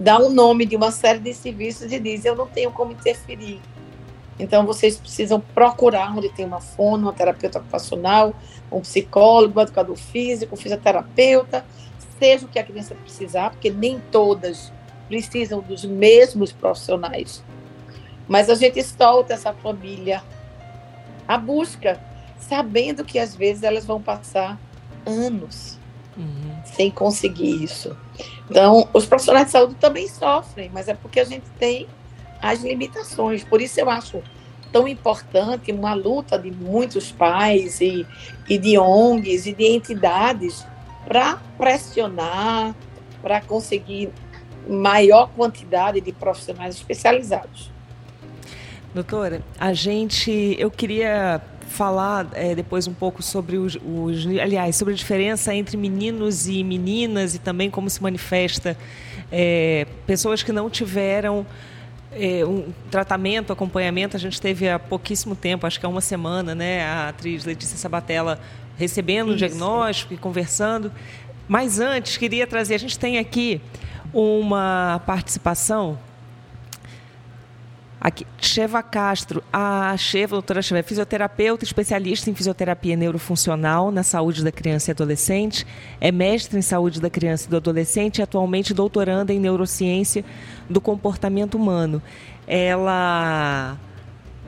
dá o um nome de uma série de serviços e diz: Eu não tenho como interferir. Então, vocês precisam procurar onde tem uma fono, uma terapeuta ocupacional, um psicólogo, um educador físico, um fisioterapeuta, seja o que a criança precisar, porque nem todas precisam dos mesmos profissionais. Mas a gente solta essa família a busca, sabendo que às vezes elas vão passar anos uhum. sem conseguir isso. Então, os profissionais de saúde também sofrem, mas é porque a gente tem as limitações. Por isso eu acho tão importante uma luta de muitos pais e, e de ONGs e de entidades para pressionar, para conseguir maior quantidade de profissionais especializados. Doutora, a gente, eu queria falar é, depois um pouco sobre os, os, aliás, sobre a diferença entre meninos e meninas e também como se manifesta é, pessoas que não tiveram é, um tratamento, acompanhamento. A gente teve há pouquíssimo tempo, acho que há uma semana, né, a atriz Letícia Sabatella recebendo Isso. um diagnóstico e conversando. Mas antes, queria trazer, a gente tem aqui uma participação Aqui, Sheva Castro, a Sheva, a doutora Sheva, é fisioterapeuta, especialista em fisioterapia neurofuncional na saúde da criança e adolescente, é mestre em saúde da criança e do adolescente e atualmente doutoranda em neurociência do comportamento humano. Ela,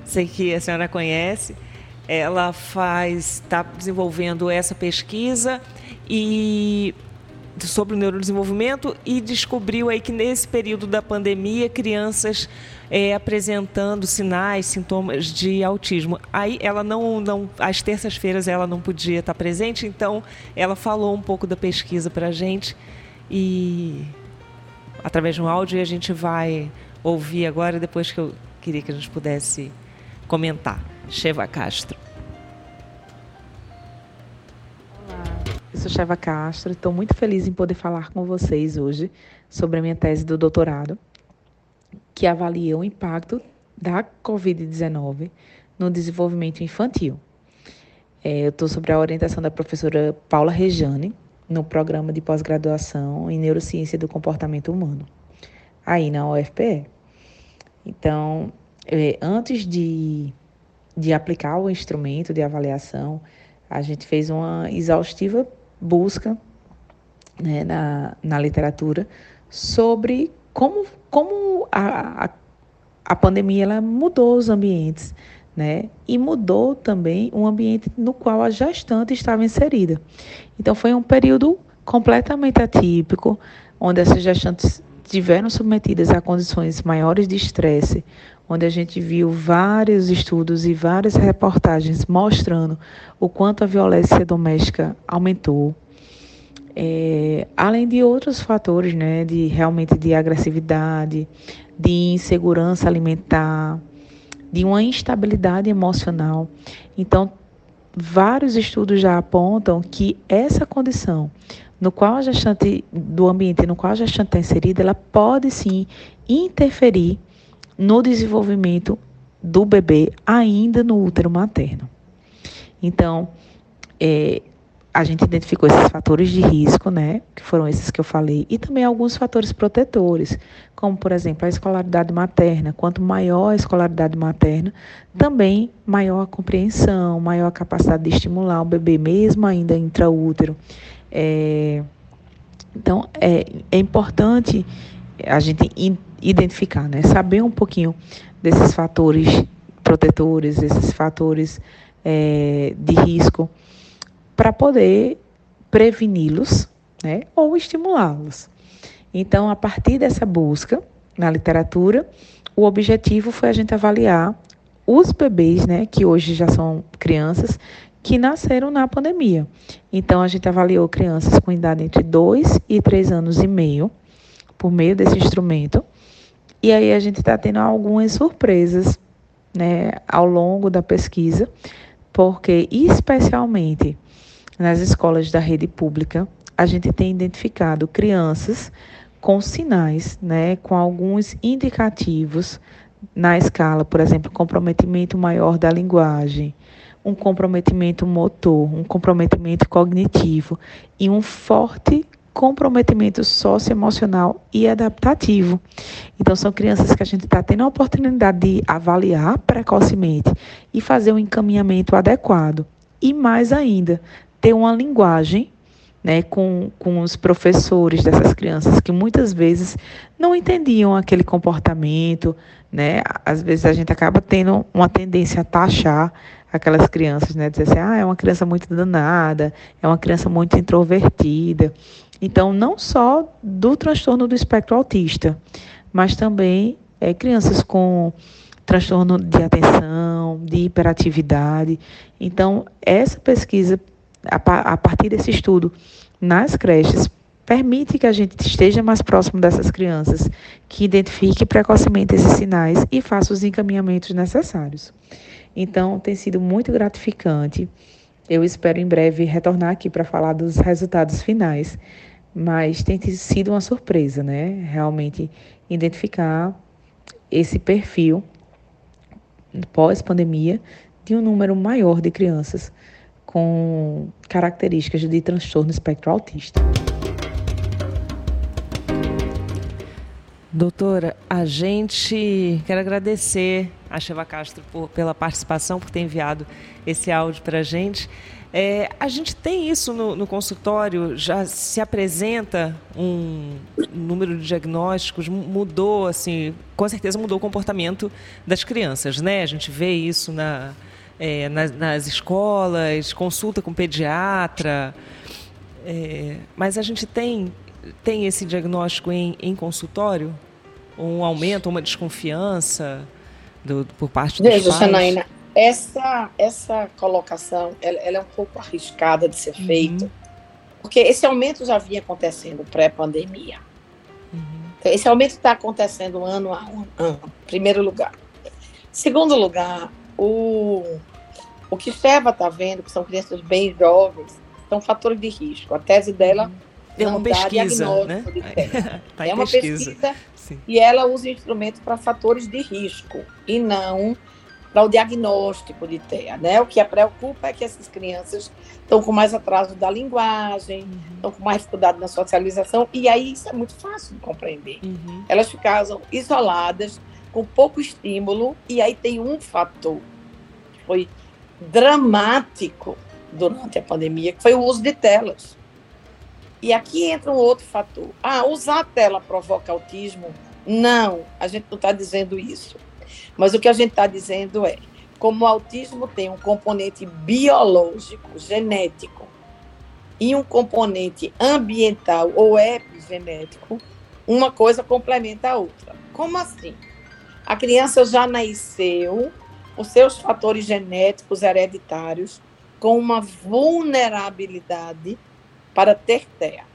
sei que a senhora conhece, ela faz, está desenvolvendo essa pesquisa e sobre o neurodesenvolvimento e descobriu aí que nesse período da pandemia crianças é, apresentando sinais, sintomas de autismo. Aí ela não, não às terças-feiras ela não podia estar presente, então ela falou um pouco da pesquisa para a gente e através de um áudio a gente vai ouvir agora depois que eu queria que a gente pudesse comentar. Cheva Castro. Eu sou Cheva Castro, estou muito feliz em poder falar com vocês hoje sobre a minha tese do doutorado, que avalia o impacto da Covid-19 no desenvolvimento infantil. É, eu estou sobre a orientação da professora Paula Rejane, no programa de pós-graduação em Neurociência do Comportamento Humano, aí na UFPE. Então, é, antes de, de aplicar o instrumento de avaliação, a gente fez uma exaustiva busca né, na, na literatura sobre como, como a, a, a pandemia ela mudou os ambientes, né? E mudou também o ambiente no qual a gestante estava inserida. Então foi um período completamente atípico, onde essas gestantes tiveram submetidas a condições maiores de estresse, onde a gente viu vários estudos e várias reportagens mostrando o quanto a violência doméstica aumentou. É, além de outros fatores, né, de realmente de agressividade, de insegurança alimentar, de uma instabilidade emocional. Então, vários estudos já apontam que essa condição no qual a gestante, do ambiente no qual a gestante está inserida, ela pode sim interferir no desenvolvimento do bebê ainda no útero materno. Então, é, a gente identificou esses fatores de risco, né, que foram esses que eu falei, e também alguns fatores protetores, como, por exemplo, a escolaridade materna. Quanto maior a escolaridade materna, também maior a compreensão, maior a capacidade de estimular o bebê, mesmo ainda intraútero. É, então, é, é importante a gente identificar, né? Saber um pouquinho desses fatores protetores, esses fatores é, de risco, para poder preveni-los, né? Ou estimulá-los. Então, a partir dessa busca na literatura, o objetivo foi a gente avaliar os bebês, né, que hoje já são crianças, que nasceram na pandemia. Então, a gente avaliou crianças com idade entre 2 e 3 anos e meio, por meio desse instrumento. E aí a gente está tendo algumas surpresas né, ao longo da pesquisa, porque, especialmente nas escolas da rede pública, a gente tem identificado crianças com sinais, né, com alguns indicativos na escala, por exemplo, comprometimento maior da linguagem, um comprometimento motor, um comprometimento cognitivo e um forte comprometimento socioemocional e adaptativo. Então, são crianças que a gente está tendo a oportunidade de avaliar precocemente e fazer um encaminhamento adequado. E mais ainda, ter uma linguagem né, com, com os professores dessas crianças que muitas vezes não entendiam aquele comportamento, né? Às vezes a gente acaba tendo uma tendência a taxar aquelas crianças, né? Dizer assim, ah, é uma criança muito danada, é uma criança muito introvertida. Então, não só do transtorno do espectro autista, mas também é, crianças com transtorno de atenção, de hiperatividade. Então, essa pesquisa, a, a partir desse estudo nas creches, permite que a gente esteja mais próximo dessas crianças, que identifique precocemente esses sinais e faça os encaminhamentos necessários. Então, tem sido muito gratificante. Eu espero em breve retornar aqui para falar dos resultados finais, mas tem sido uma surpresa, né? Realmente identificar esse perfil pós-pandemia de um número maior de crianças com características de transtorno espectro autista. Doutora, a gente quer agradecer a Cheva Castro por, pela participação, por ter enviado esse áudio para a gente. É, a gente tem isso no, no, consultório, já se apresenta um número de diagnósticos, mudou, assim, com certeza mudou o comportamento das crianças, né? A gente vê isso na, é, nas, nas, escolas, consulta com pediatra, é, mas a gente tem tem esse diagnóstico em, em consultório? Um aumento, uma desconfiança do, por parte dos Veja, pais? Janaína, essa, essa colocação ela, ela, é um pouco arriscada de ser uhum. feita, porque esse aumento já vinha acontecendo pré-pandemia. Uhum. Esse aumento está acontecendo ano a ano, primeiro lugar. Segundo lugar, o, o que Seva está vendo, que são crianças bem jovens, são fatores de risco. A tese dela uhum é uma pesquisa, né? tá é uma pesquisa, pesquisa e ela usa instrumentos para fatores de risco e não para o diagnóstico de TEA, né? O que a preocupa é que essas crianças estão com mais atraso da linguagem, uhum. estão com mais dificuldade na socialização, e aí isso é muito fácil de compreender. Uhum. Elas ficam isoladas, com pouco estímulo, e aí tem um fator que foi dramático durante a pandemia, que foi o uso de telas. E aqui entra um outro fator. Ah, usar a tela provoca autismo? Não, a gente não está dizendo isso. Mas o que a gente está dizendo é, como o autismo tem um componente biológico, genético, e um componente ambiental ou epigenético, uma coisa complementa a outra. Como assim? A criança já nasceu com seus fatores genéticos hereditários com uma vulnerabilidade para ter terra.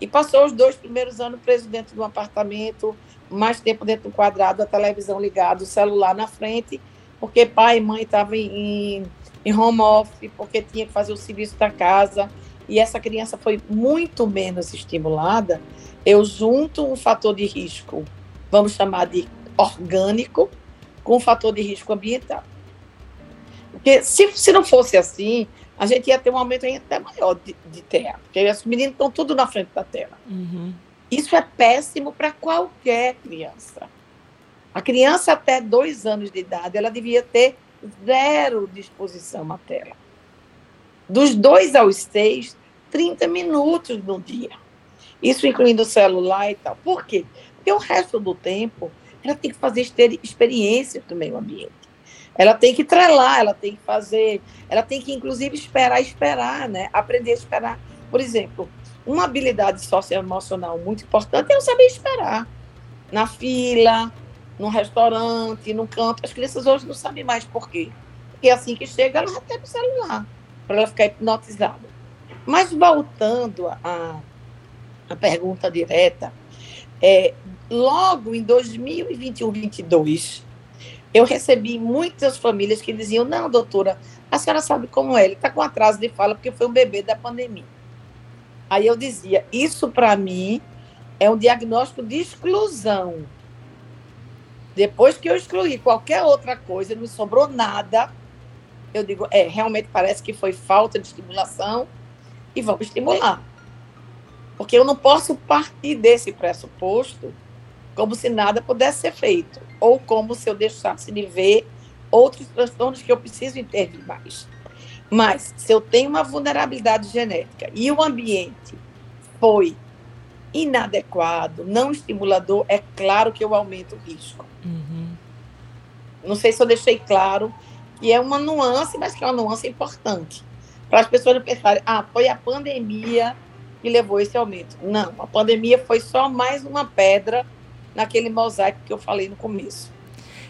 E passou os dois primeiros anos preso dentro de um apartamento, mais tempo dentro do quadrado, a televisão ligada, o celular na frente, porque pai e mãe estavam em, em home office, porque tinha que fazer o serviço da casa, e essa criança foi muito menos estimulada, eu junto um fator de risco, vamos chamar de orgânico, com um fator de risco ambiental. Porque se, se não fosse assim, a gente ia ter um aumento ainda maior de, de terra, porque os meninos estão tudo na frente da tela. Uhum. Isso é péssimo para qualquer criança. A criança até dois anos de idade, ela devia ter zero disposição à tela. Dos dois aos seis, 30 minutos no dia. Isso incluindo o celular e tal. Por quê? Porque o resto do tempo ela tem que fazer experiências do meio ambiente. Ela tem que trelar, ela tem que fazer, ela tem que inclusive esperar, esperar, né? Aprender a esperar. Por exemplo, uma habilidade socioemocional muito importante é o saber esperar. Na fila, num restaurante, num canto. As crianças hoje não sabem mais por quê. Porque assim que chega, ela tem o celular, para ela ficar hipnotizada. Mas voltando à, à pergunta direta, é, logo em 2021, 2022, eu recebi muitas famílias que diziam: não, doutora, a senhora sabe como é, ele está com atraso de fala porque foi um bebê da pandemia. Aí eu dizia: isso para mim é um diagnóstico de exclusão. Depois que eu excluí qualquer outra coisa, não sobrou nada, eu digo: é, realmente parece que foi falta de estimulação e vamos estimular. Porque eu não posso partir desse pressuposto como se nada pudesse ser feito, ou como se eu deixasse de ver outros transtornos que eu preciso intervir mais. Mas, se eu tenho uma vulnerabilidade genética e o ambiente foi inadequado, não estimulador, é claro que eu aumento o risco. Uhum. Não sei se eu deixei claro que é uma nuance, mas que é uma nuance importante. Para as pessoas pensarem, ah, foi a pandemia que levou esse aumento. Não, a pandemia foi só mais uma pedra naquele mosaico que eu falei no começo.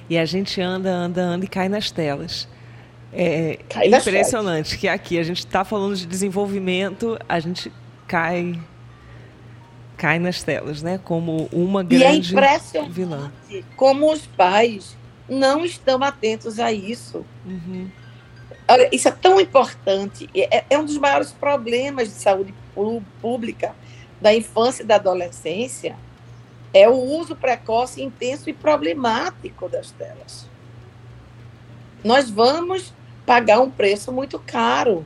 E a gente anda, anda, anda e cai nas telas. É cai impressionante que aqui a gente está falando de desenvolvimento, a gente cai cai nas telas, né? Como uma grande e é impressionante vilã. Como os pais não estão atentos a isso. Uhum. Olha, isso é tão importante. É, é um dos maiores problemas de saúde pública da infância e da adolescência é o uso precoce, intenso e problemático das telas. Nós vamos pagar um preço muito caro.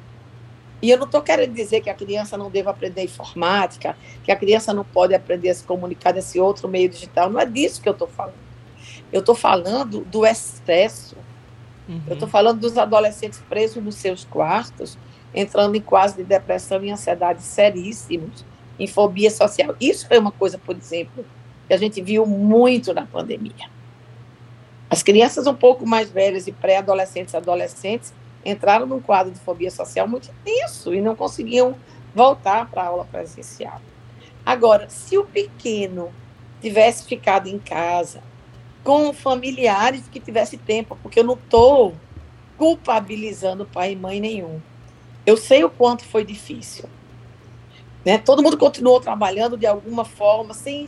E eu não estou querendo dizer que a criança não deva aprender informática, que a criança não pode aprender a se comunicar nesse outro meio digital. Não é disso que eu estou falando. Eu estou falando do excesso. Uhum. Eu estou falando dos adolescentes presos nos seus quartos, entrando em quase de depressão e ansiedade seríssimos, em fobia social. Isso foi uma coisa, por exemplo, que a gente viu muito na pandemia. As crianças um pouco mais velhas e pré-adolescentes, adolescentes, entraram num quadro de fobia social muito intenso e não conseguiam voltar para a aula presencial. Agora, se o pequeno tivesse ficado em casa com familiares que tivesse tempo, porque eu não estou culpabilizando pai e mãe nenhum. Eu sei o quanto foi difícil. Né? Todo mundo continuou trabalhando de alguma forma, sem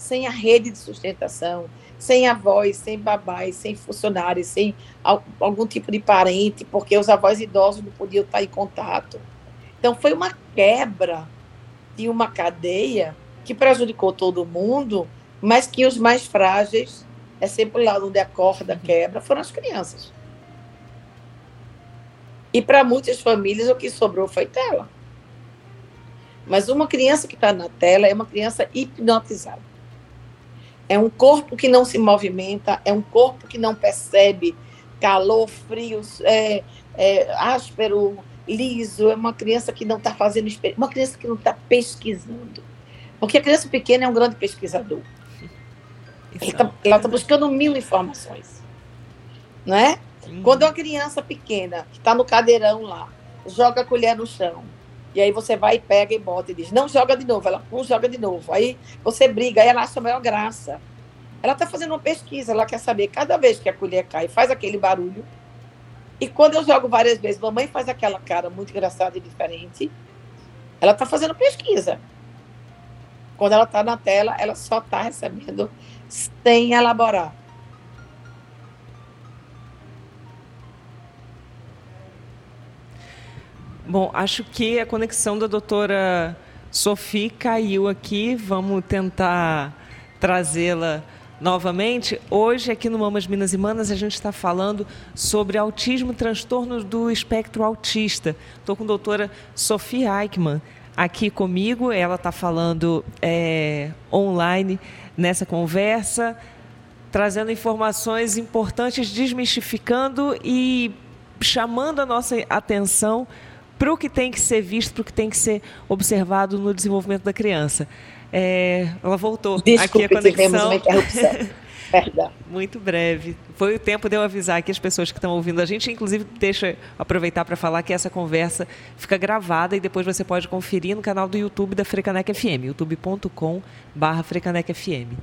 sem a rede de sustentação, sem avós, sem babás, sem funcionários, sem algum tipo de parente, porque os avós idosos não podiam estar em contato. Então, foi uma quebra de uma cadeia que prejudicou todo mundo, mas que os mais frágeis, é sempre lá onde a corda quebra, foram as crianças. E para muitas famílias, o que sobrou foi tela. Mas uma criança que está na tela é uma criança hipnotizada. É um corpo que não se movimenta, é um corpo que não percebe calor, frio, é, é, áspero, liso. É uma criança que não está fazendo, uma criança que não está pesquisando. Porque a criança pequena é um grande pesquisador. Tá, ela está buscando mil informações. Não é? Quando uma criança pequena, que está no cadeirão lá, joga a colher no chão, e aí você vai pega e bota e diz, não joga de novo. Ela, não joga de novo. Aí você briga, aí ela acha a maior graça. Ela está fazendo uma pesquisa, ela quer saber, cada vez que a colher cai, faz aquele barulho. E quando eu jogo várias vezes, mamãe faz aquela cara muito engraçada e diferente. Ela está fazendo pesquisa. Quando ela está na tela, ela só está recebendo sem elaborar. Bom, acho que a conexão da doutora Sophie caiu aqui. Vamos tentar trazê-la novamente. Hoje, aqui no Mamas Minas e Manas, a gente está falando sobre autismo, transtorno do espectro autista. Estou com a doutora Sophie Eichmann aqui comigo. Ela está falando é, online nessa conversa, trazendo informações importantes, desmistificando e chamando a nossa atenção para o que tem que ser visto, para o que tem que ser observado no desenvolvimento da criança. É, ela voltou Desculpe, aqui a conexão. Tivemos uma interrupção. Verdade. Muito breve. Foi o tempo de eu avisar aqui as pessoas que estão ouvindo a gente. Inclusive, deixa aproveitar para falar que essa conversa fica gravada e depois você pode conferir no canal do YouTube da Frecanec FM, youtube.com.br Frecanec FM.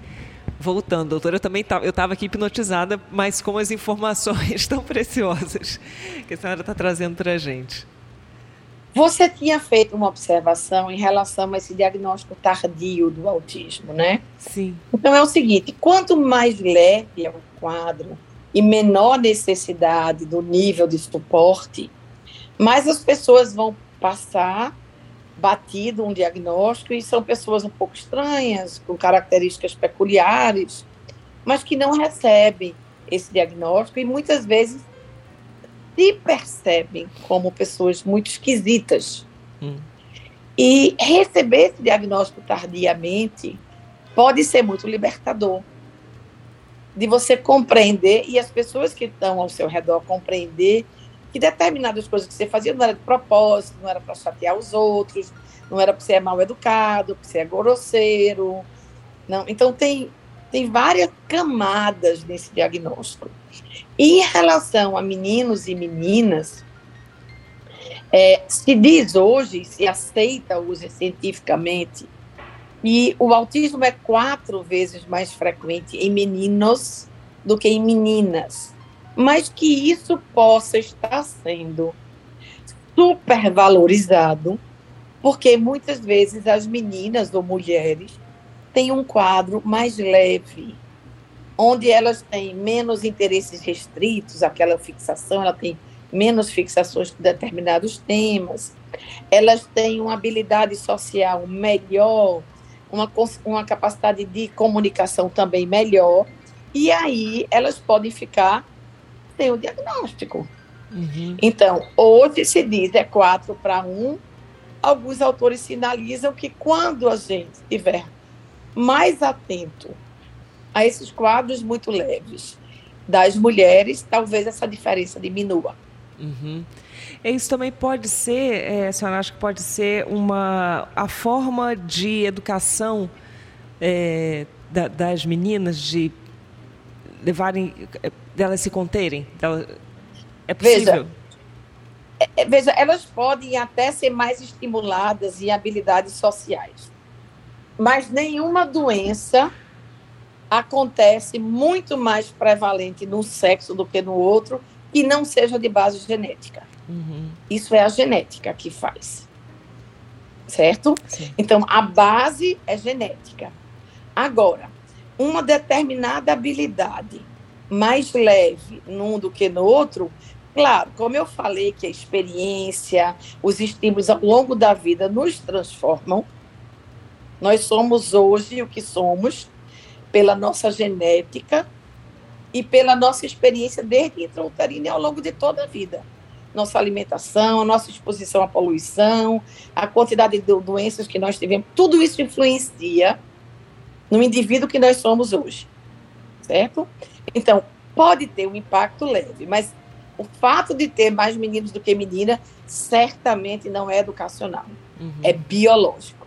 Voltando, doutora, eu também eu estava aqui hipnotizada, mas com as informações tão preciosas que a senhora está trazendo para a gente. Você tinha feito uma observação em relação a esse diagnóstico tardio do autismo, né? Sim. Então é o seguinte: quanto mais leve é o quadro e menor necessidade do nível de suporte, mais as pessoas vão passar batido um diagnóstico e são pessoas um pouco estranhas, com características peculiares, mas que não recebem esse diagnóstico e muitas vezes se percebem como pessoas muito esquisitas. Hum. E receber esse diagnóstico tardiamente pode ser muito libertador. De você compreender e as pessoas que estão ao seu redor compreender que determinadas coisas que você fazia não era de propósito, não era para chatear os outros, não era para ser mal educado, para ser grosseiro. Não. Então, tem, tem várias camadas nesse diagnóstico. Em relação a meninos e meninas, é, se diz hoje, se aceita hoje cientificamente, que o autismo é quatro vezes mais frequente em meninos do que em meninas. Mas que isso possa estar sendo supervalorizado, porque muitas vezes as meninas ou mulheres têm um quadro mais leve, onde elas têm menos interesses restritos, aquela fixação, ela tem menos fixações com determinados temas, elas têm uma habilidade social melhor, uma, uma capacidade de comunicação também melhor, e aí elas podem ficar tem o diagnóstico. Uhum. Então, hoje se diz é 4 para 1. Alguns autores sinalizam que quando a gente estiver mais atento a esses quadros muito leves das mulheres, talvez essa diferença diminua. Uhum. Isso também pode ser, é, a senhora acha que pode ser uma a forma de educação é, da, das meninas de levarem delas se conterem? É possível? Veja, é, é, veja, elas podem até ser mais estimuladas em habilidades sociais, mas nenhuma doença acontece muito mais prevalente num sexo do que no outro que não seja de base genética. Uhum. Isso é a genética que faz. Certo? Sim. Então, a base é genética. Agora, uma determinada habilidade mais leve num do que no outro, claro, como eu falei que a experiência, os estímulos ao longo da vida nos transformam, nós somos hoje o que somos pela nossa genética e pela nossa experiência desde intrauterina e ao longo de toda a vida. Nossa alimentação, nossa exposição à poluição, a quantidade de doenças que nós tivemos, tudo isso influencia no indivíduo que nós somos hoje, certo? Então, pode ter um impacto leve, mas o fato de ter mais meninos do que menina certamente não é educacional, uhum. é biológico.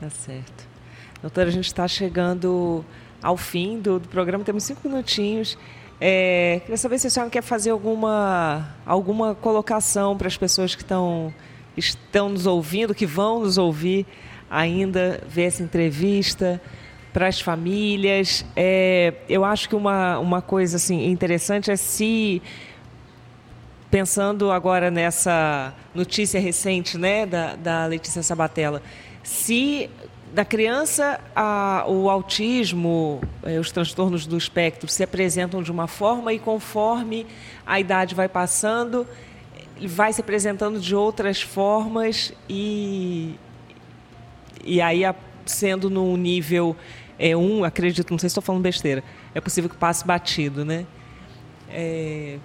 Tá certo. Doutora, a gente está chegando ao fim do, do, programa, temos cinco minutinhos. É, queria saber se a senhora quer fazer alguma, alguma colocação para as pessoas que estão, estão nos ouvindo, que vão nos ouvir ainda, ver essa entrevista para as famílias. É, eu acho que uma, uma coisa assim interessante é se pensando agora nessa notícia recente, né, da, da Letícia Sabatella, se da criança a, o autismo, é, os transtornos do espectro se apresentam de uma forma e conforme a idade vai passando, vai se apresentando de outras formas e e aí sendo num nível é, um, acredito, não sei se estou falando besteira, é possível que passe batido, né? É,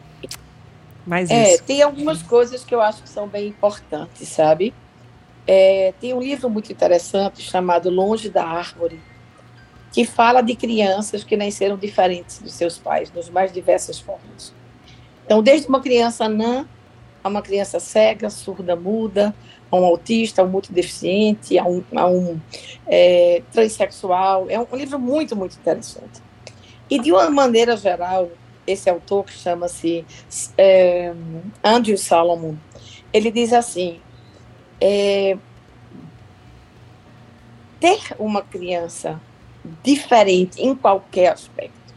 mas é, isso. tem algumas coisas que eu acho que são bem importantes, sabe? É, tem um livro muito interessante chamado Longe da Árvore, que fala de crianças que nasceram diferentes dos seus pais, nas mais diversas formas. Então, desde uma criança anã a uma criança cega, surda, muda, a um autista, a um multideficiente, a um, a um é, transexual. É um, um livro muito, muito interessante. E de uma maneira geral, esse autor que chama-se é, Andrew Solomon, ele diz assim: é, ter uma criança diferente em qualquer aspecto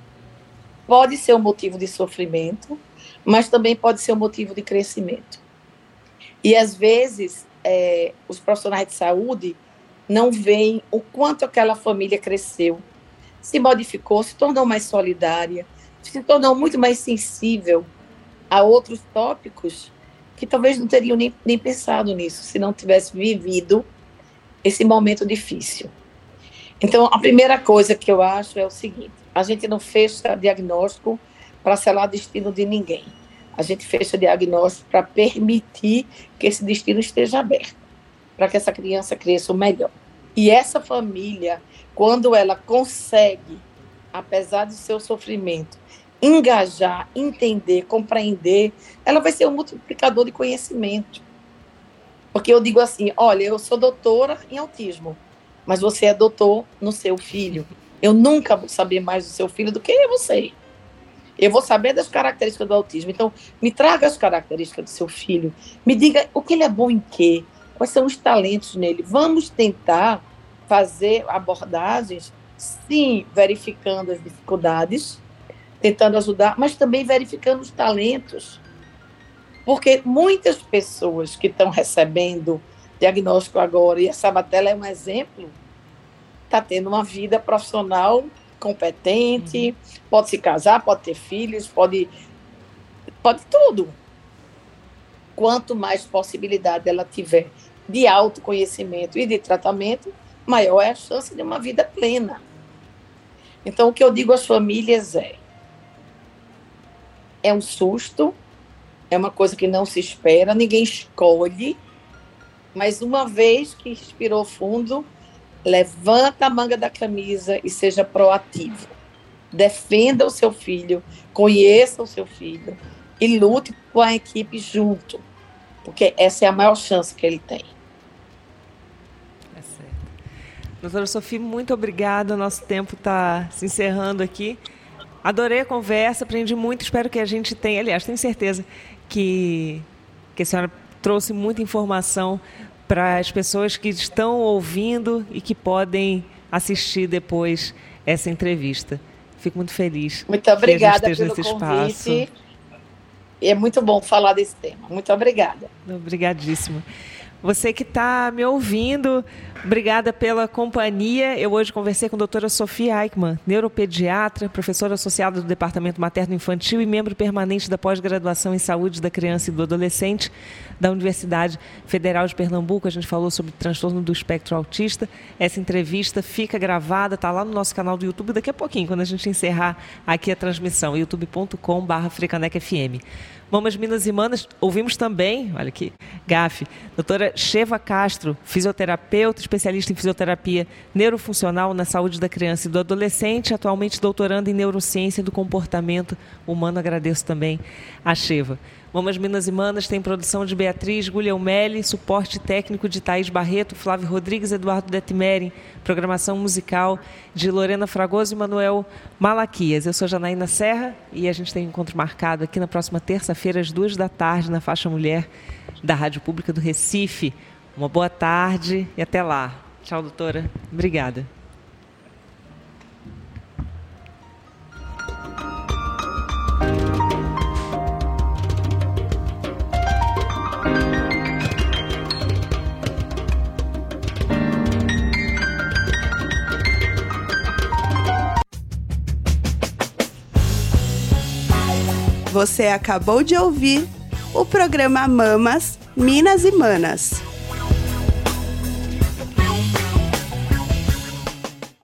pode ser um motivo de sofrimento, mas também pode ser um motivo de crescimento. E às vezes é, os profissionais de saúde não veem o quanto aquela família cresceu, se modificou, se tornou mais solidária, se tornou muito mais sensível a outros tópicos que talvez não teriam nem, nem pensado nisso se não tivesse vivido esse momento difícil. Então, a primeira coisa que eu acho é o seguinte: a gente não fecha diagnóstico para selar destino de ninguém. A gente fecha diagnóstico para permitir que esse destino esteja aberto, para que essa criança cresça o melhor. E essa família, quando ela consegue, apesar do seu sofrimento, engajar, entender, compreender, ela vai ser um multiplicador de conhecimento. Porque eu digo assim: olha, eu sou doutora em autismo, mas você é doutor no seu filho. Eu nunca vou saber mais do seu filho do que você. Eu vou saber das características do autismo. Então, me traga as características do seu filho. Me diga o que ele é bom em quê. Quais são os talentos nele. Vamos tentar fazer abordagens, sim, verificando as dificuldades, tentando ajudar, mas também verificando os talentos. Porque muitas pessoas que estão recebendo diagnóstico agora, e a Sabatella é um exemplo, está tendo uma vida profissional competente, uhum. pode se casar, pode ter filhos, pode, pode tudo. Quanto mais possibilidade ela tiver de autoconhecimento e de tratamento, maior é a chance de uma vida plena. Então, o que eu digo às famílias é: é um susto, é uma coisa que não se espera, ninguém escolhe, mas uma vez que respirou fundo, levanta a manga da camisa e seja proativo. Defenda o seu filho, conheça o seu filho e lute com a equipe junto, porque essa é a maior chance que ele tem. Certo. Doutora Sofia, muito obrigada. Nosso tempo está se encerrando aqui. Adorei a conversa, aprendi muito. Espero que a gente tenha, aliás, tenho certeza que, que a senhora trouxe muita informação para as pessoas que estão ouvindo e que podem assistir depois essa entrevista. Fico muito feliz. Muito obrigada pelo nesse convite. Espaço. É muito bom falar desse tema. Muito obrigada. Obrigadíssima. Você que está me ouvindo, obrigada pela companhia. Eu hoje conversei com a doutora Sofia Eichmann, neuropediatra, professora associada do Departamento Materno Infantil e membro permanente da pós-graduação em saúde da criança e do adolescente da Universidade Federal de Pernambuco. A gente falou sobre transtorno do espectro autista. Essa entrevista fica gravada, está lá no nosso canal do YouTube daqui a pouquinho, quando a gente encerrar aqui a transmissão, youtube.com.br. Mamas Minas e Manas, ouvimos também, olha aqui, GAF, doutora Sheva Castro, fisioterapeuta, especialista em fisioterapia neurofuncional na saúde da criança e do adolescente, atualmente doutorando em neurociência do comportamento humano. Agradeço também a Sheva. Mamas Minas e Manas tem produção de Beatriz Guglielmelli, suporte técnico de Thaís Barreto, Flávio Rodrigues, Eduardo Detmeri, programação musical de Lorena Fragoso e Manuel Malaquias. Eu sou Janaína Serra e a gente tem um encontro marcado aqui na próxima terça-feira, às duas da tarde, na faixa mulher da Rádio Pública do Recife. Uma boa tarde e até lá. Tchau, doutora. Obrigada. Você acabou de ouvir o programa Mamas, Minas e Manas.